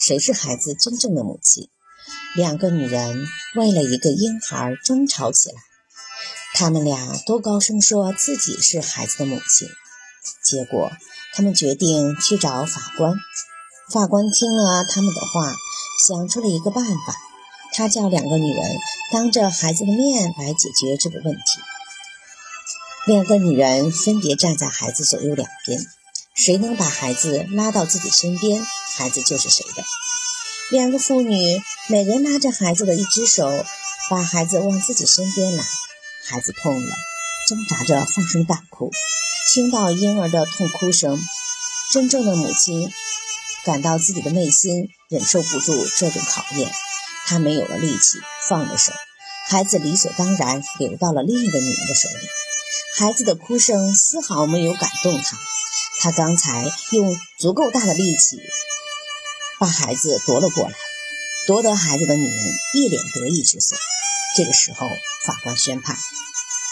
谁是孩子真正的母亲。两个女人为了一个婴孩争吵起来，她们俩都高声说自己是孩子的母亲。结果，他们决定去找法官。法官听了他们的话，想出了一个办法。他叫两个女人当着孩子的面来解决这个问题。两个女人分别站在孩子左右两边，谁能把孩子拉到自己身边，孩子就是谁的。两个妇女每人拉着孩子的一只手，把孩子往自己身边拉。孩子痛了，挣扎着放声大哭。听到婴儿的痛哭声，真正的母亲感到自己的内心忍受不住这种考验，她没有了力气，放了手。孩子理所当然流到了另一个女人的手里。孩子的哭声丝毫没有感动她，他刚才用足够大的力气把孩子夺了过来，夺得孩子的女人一脸得意之色。这个时候，法官宣判：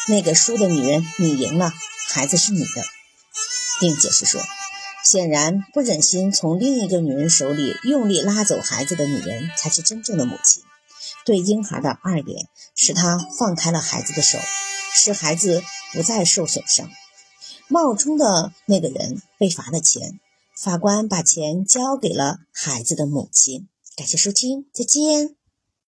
那个输的女人，你赢了，孩子是你的，并解释说，显然不忍心从另一个女人手里用力拉走孩子的女人才是真正的母亲。对婴孩的二点，使他放开了孩子的手，使孩子。不再受损伤。冒充的那个人被罚的钱，法官把钱交给了孩子的母亲。感谢收听，再见。